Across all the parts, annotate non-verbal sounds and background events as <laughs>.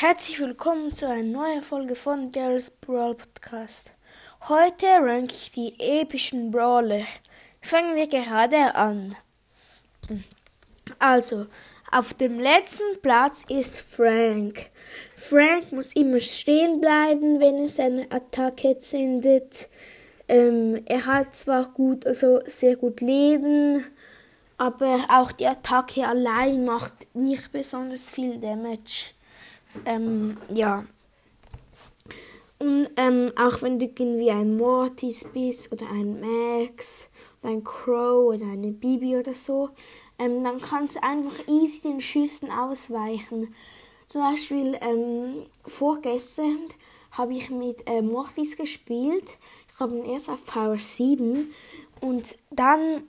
Herzlich willkommen zu einer neuen Folge von Daryl's Brawl Podcast. Heute rank ich die epischen Brawler. Fangen wir gerade an. Also, auf dem letzten Platz ist Frank. Frank muss immer stehen bleiben, wenn er seine Attacke zündet. Ähm, er hat zwar gut, also sehr gut Leben, aber auch die Attacke allein macht nicht besonders viel Damage. Ähm, ja. Und ähm, auch wenn du irgendwie ein Mortis bist oder ein Max oder ein Crow oder eine Bibi oder so, ähm, dann kannst du einfach easy den Schüssen ausweichen. Zum Beispiel ähm, vorgestern habe ich mit äh, Mortis gespielt. Ich habe ihn erst auf Power 7 und dann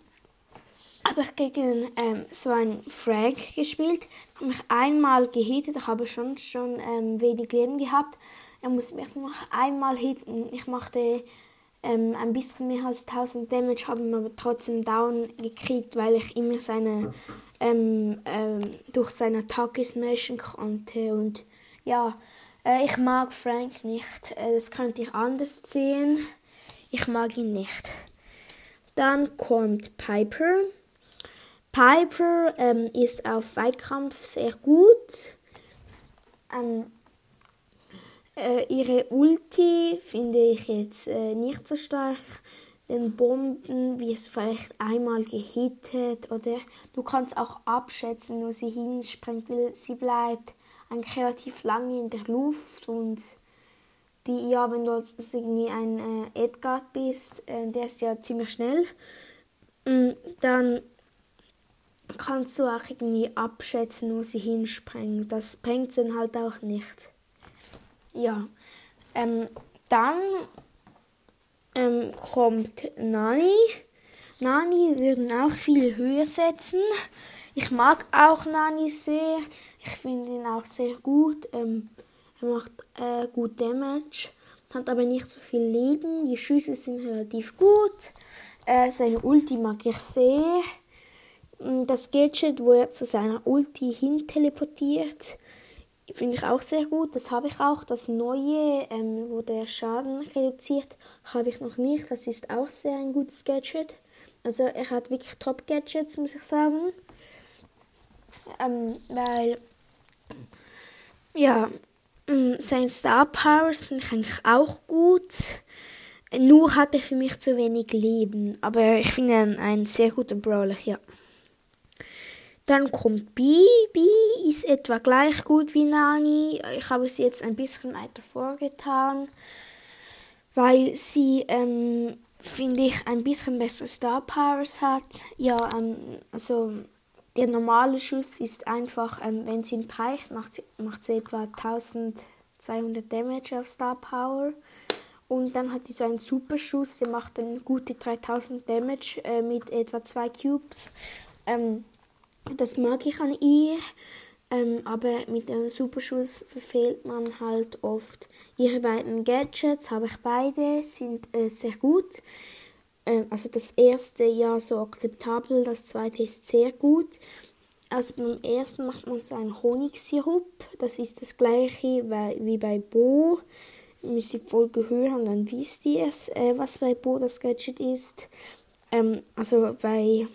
habe ich gegen ähm, so einen Frank gespielt, habe mich einmal gehittet, ich habe schon, schon ähm, wenig Leben gehabt. Er musste mich noch einmal hitten. Ich machte ähm, ein bisschen mehr als 1000 Damage, habe ihn aber trotzdem down gekriegt, weil ich immer seine ähm, ähm, durch seine Attacke smashen konnte. Und ja, äh, ich mag Frank nicht. Äh, das könnte ich anders sehen. Ich mag ihn nicht. Dann kommt Piper. Piper ähm, ist auf Weitkampf sehr gut. Ähm, äh, ihre Ulti finde ich jetzt äh, nicht so stark. Den Bomben wirst du vielleicht einmal gehittet oder du kannst auch abschätzen, wo sie hinspringt, weil sie bleibt eigentlich relativ lange in der Luft und die, ja, wenn du jetzt irgendwie ein äh, Edgar bist, äh, der ist ja ziemlich schnell, mm, dann kannst du auch irgendwie abschätzen, wo sie hinspringen. Das bringt sie dann halt auch nicht. Ja. Ähm, dann ähm, kommt Nani. Nani würden auch viel höher setzen. Ich mag auch Nani sehr. Ich finde ihn auch sehr gut. Ähm, er macht äh, gut Damage, hat aber nicht so viel Leben. Die Schüsse sind relativ gut. Äh, seine Ulti mag ich sehr. Mm, das Gadget, wo er zu seiner Ulti hin teleportiert, finde ich auch sehr gut. Das habe ich auch. Das neue, ähm, wo der Schaden reduziert, habe ich noch nicht. Das ist auch sehr ein gutes Gadget. Also er hat wirklich Top-Gadgets, muss ich sagen. Ähm, weil, ja, mm, sein Star Powers finde ich eigentlich auch gut. Nur hat er für mich zu wenig Leben. Aber ich finde ihn ein sehr guter Brawler, ja. Dann kommt B. B ist etwa gleich gut wie Nani. Ich habe sie jetzt ein bisschen weiter vorgetan, weil sie, ähm, finde ich, ein bisschen bessere Star Powers hat. Ja, ähm, also der normale Schuss ist einfach, ähm, wenn sie ihn preicht, macht sie, macht sie etwa 1200 Damage auf Star Power. Und dann hat sie so einen Superschuss, der macht dann gute 3000 Damage äh, mit etwa zwei Cubes. Ähm, das mag ich an ihr. Ähm, aber mit dem Superschuss verfehlt man halt oft. Ihre beiden Gadgets habe ich beide, sind äh, sehr gut. Ähm, also das erste ja so akzeptabel, das zweite ist sehr gut. Also beim ersten macht man so einen Honigsirup. Das ist das gleiche wie bei Bo. Müsst ihr Folge hören, dann wisst ihr es, äh, was bei Bo das Gadget ist. Ähm, also bei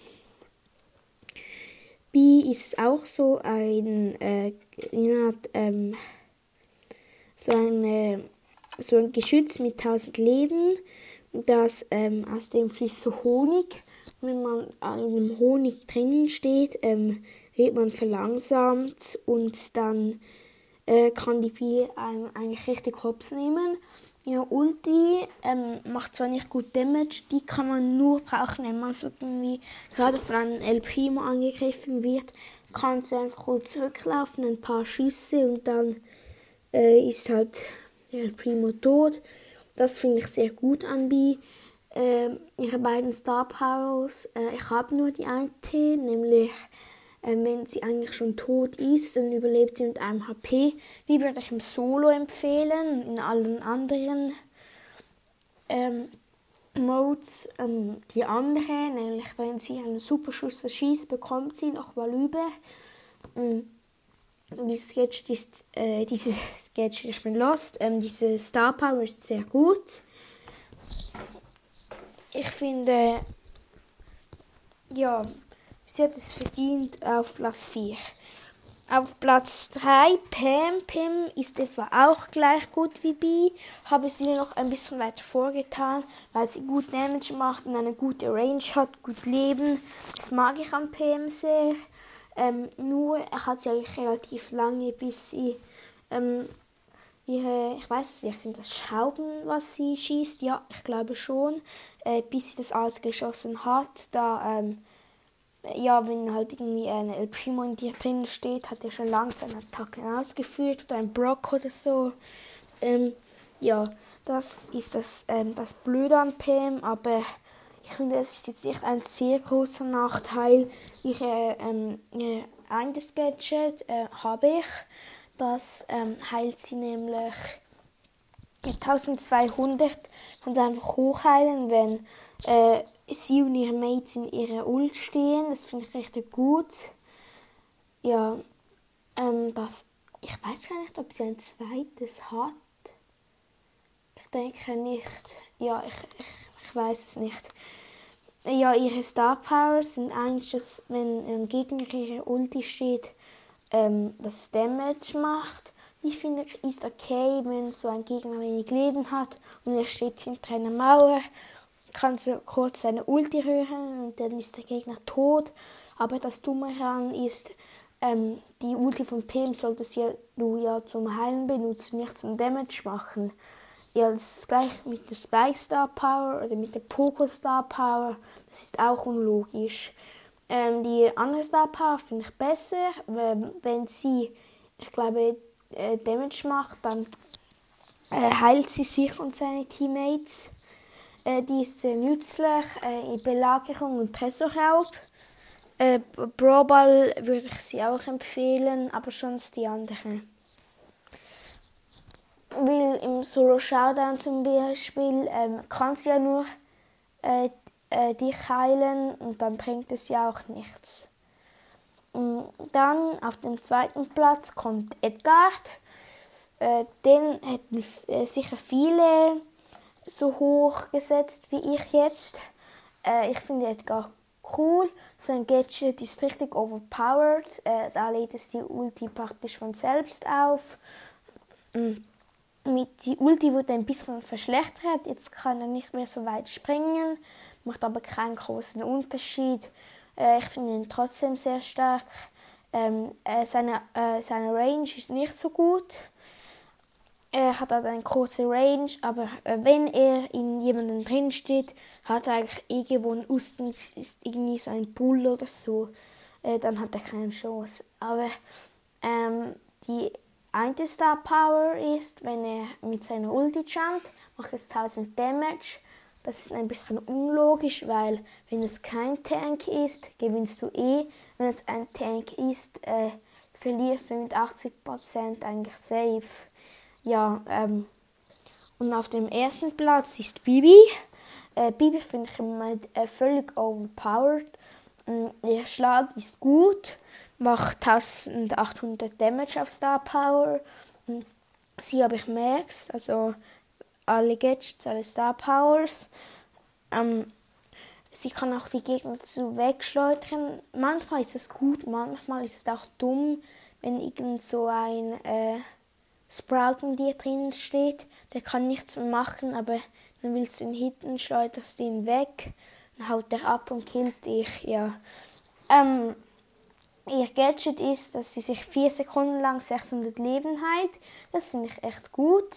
B ist es auch so ein, äh, ähm, so, ein, äh, so ein Geschütz mit 1000 Leben, das ähm, aus dem fließt so Honig. Wenn man in dem Honig drinnen steht, ähm, wird man verlangsamt und dann äh, kann die Bi einem eigentlich richtig hops nehmen. Ja, Ulti ähm, macht zwar nicht gut Damage, die kann man nur brauchen, wenn man so irgendwie gerade von einem El Primo angegriffen wird. Kannst du einfach kurz zurücklaufen, ein paar Schüsse und dann äh, ist halt El Primo tot. Das finde ich sehr gut an Bi. Äh, ihre beiden Star Powers, äh, ich habe nur die eine, nämlich ähm, wenn sie eigentlich schon tot ist, dann überlebt sie mit einem HP. Die würde ich im Solo empfehlen, in allen anderen ähm, Modes. Ähm, die andere, nämlich wenn sie einen Superschuss erschießt, bekommt sie noch mal über. Ähm, dieses Gadget ist, äh, <laughs> dieses Gadget, ich bin lost, ähm, diese Star Power ist sehr gut. Ich finde, ja, sie hat es verdient auf Platz 4. Auf Platz 3 Pam. Pam ist etwa auch gleich gut wie B. Habe sie noch ein bisschen weiter vorgetan, weil sie gut Damage macht und eine gute Range hat, gut Leben. Das mag ich an Pam sehr. Ähm, nur er hat sie eigentlich relativ lange, bis sie ähm, ihre, ich weiß es nicht, sind das Schrauben, was sie schießt? Ja, ich glaube schon. Äh, bis sie das alles geschossen hat, da ähm, ja, wenn halt irgendwie ein El Primo in dir drin steht, hat er schon langsam Attacken ausgeführt oder ein Brock oder so. Ähm, ja, das ist das, ähm, das Blöde an PM, aber ich finde, es ist jetzt nicht ein sehr großer Nachteil. Ich, äh, ähm, äh, ein Gadget äh, habe ich, das ähm, heilt sie nämlich 1200, kann sie einfach hochheilen, wenn äh, sie und ihre Mates in ihrer Ult stehen. Das finde ich richtig gut. Ja, ähm, das, ich weiß gar nicht, ob sie ein zweites hat. Ich denke nicht. Ja, ich, ich, ich weiß es nicht. Ja, ihre Star Powers sind eigentlich, wenn ein Gegner ihre Ulti steht, ähm, dass es Damage macht. Ich finde, ist okay, wenn so ein Gegner wenig Leben hat und er steht hinter einer Mauer kannst du kurz seine Ulti rühren und dann ist der Gegner tot. Aber das Dumme daran ist, ähm, die Ulti von PM solltest du ja zum Heilen benutzen, nicht zum Damage machen. Ja, das ist gleich mit der Spike Star Power oder mit der Poco Star Power. Das ist auch unlogisch. Ähm, die andere Star Power finde ich besser, wenn, wenn sie, ich glaube, äh, Damage macht, dann äh, heilt sie sich und seine Teammates. Äh, die ist sehr nützlich äh, in Belagerung und Tresorraub. Äh, Brawlball würde ich sie auch empfehlen, aber sonst die anderen. Weil im Solo Showdown zum Beispiel ähm, kannst du ja nur äh, äh, dich heilen und dann bringt es ja auch nichts. Und dann auf dem zweiten Platz kommt Edgar. Äh, den hätten äh, sicher viele so hoch gesetzt wie ich jetzt. Äh, ich finde Edgar cool. Sein Gadget ist richtig overpowered. Äh, da lädt es die Ulti praktisch von selbst auf. Mhm. Mit die Ulti wurde ein bisschen verschlechtert. Jetzt kann er nicht mehr so weit springen. Macht aber keinen großen Unterschied. Äh, ich finde ihn trotzdem sehr stark. Ähm, äh, seine, äh, seine Range ist nicht so gut. Er hat halt eine kurze Range, aber äh, wenn er in jemanden drin steht, hat er eigentlich irgendwo ein Ustens, ist irgendwie so ein Bull oder so, äh, dann hat er keine Chance. Aber ähm, die eine Star Power ist, wenn er mit seiner Ulti jumpt, macht es 1000 Damage. Das ist ein bisschen unlogisch, weil wenn es kein Tank ist, gewinnst du eh. Wenn es ein Tank ist, äh, verlierst du mit 80% eigentlich safe. Ja, ähm, und auf dem ersten Platz ist Bibi. Äh, Bibi finde ich im Moment äh, völlig overpowered. Ähm, ihr Schlag ist gut, macht 1800 Damage auf Star Power. Ähm, sie habe ich Max, also alle Gadgets, alle Star Powers. Ähm, sie kann auch die Gegner zu wegschleudern. Manchmal ist es gut, manchmal ist es auch dumm, wenn irgend so ein äh, Sprout in dir drin steht, der kann nichts mehr machen, aber dann willst du ihn hitten, schleuderst ihn weg, dann haut er ab und killt dich, ja. Ähm, ihr Gadget ist, dass sie sich vier Sekunden lang 600 Leben heilt. Das finde ich echt gut.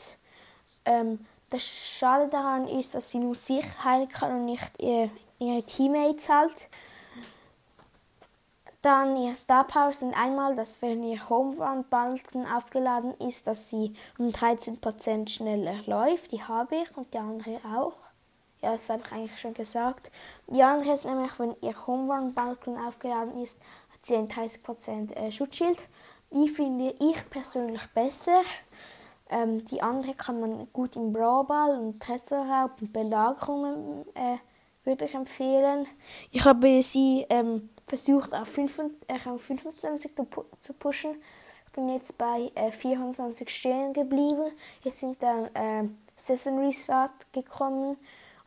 Ähm, das Schade daran ist, dass sie nur sich heilen kann und nicht ihr, ihre Teammates halt. Dann ihre Star Powers sind einmal, dass wenn ihr Home Run Balken aufgeladen ist, dass sie um 13% schneller läuft. Die habe ich und die andere auch. Ja, das habe ich eigentlich schon gesagt. Die andere ist nämlich, wenn ihr Home Run Balken aufgeladen ist, hat sie ein 30% äh, Schutzschild. Die finde ich persönlich besser. Ähm, die andere kann man gut im Brawlball und Tresorraub und Belagerungen äh, würde ich empfehlen. Ich habe sie ähm, versucht auf, 5, äh, auf 25 zu pushen. Ich bin jetzt bei äh, 24 stehen geblieben. Jetzt sind dann äh, Season Restart gekommen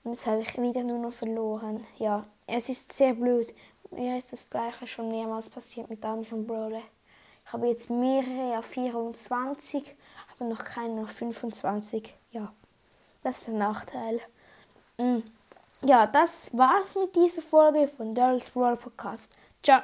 und jetzt habe ich wieder nur noch verloren. Ja, es ist sehr blöd. Mir ist das gleiche schon mehrmals passiert mit Dungeon Brawler. Ich habe jetzt mehrere auf 24, aber noch keinen auf 25. Ja, das ist ein Nachteil. Mm. Ja, das war's mit dieser Folge von Daryl's Brawl Podcast. Ciao.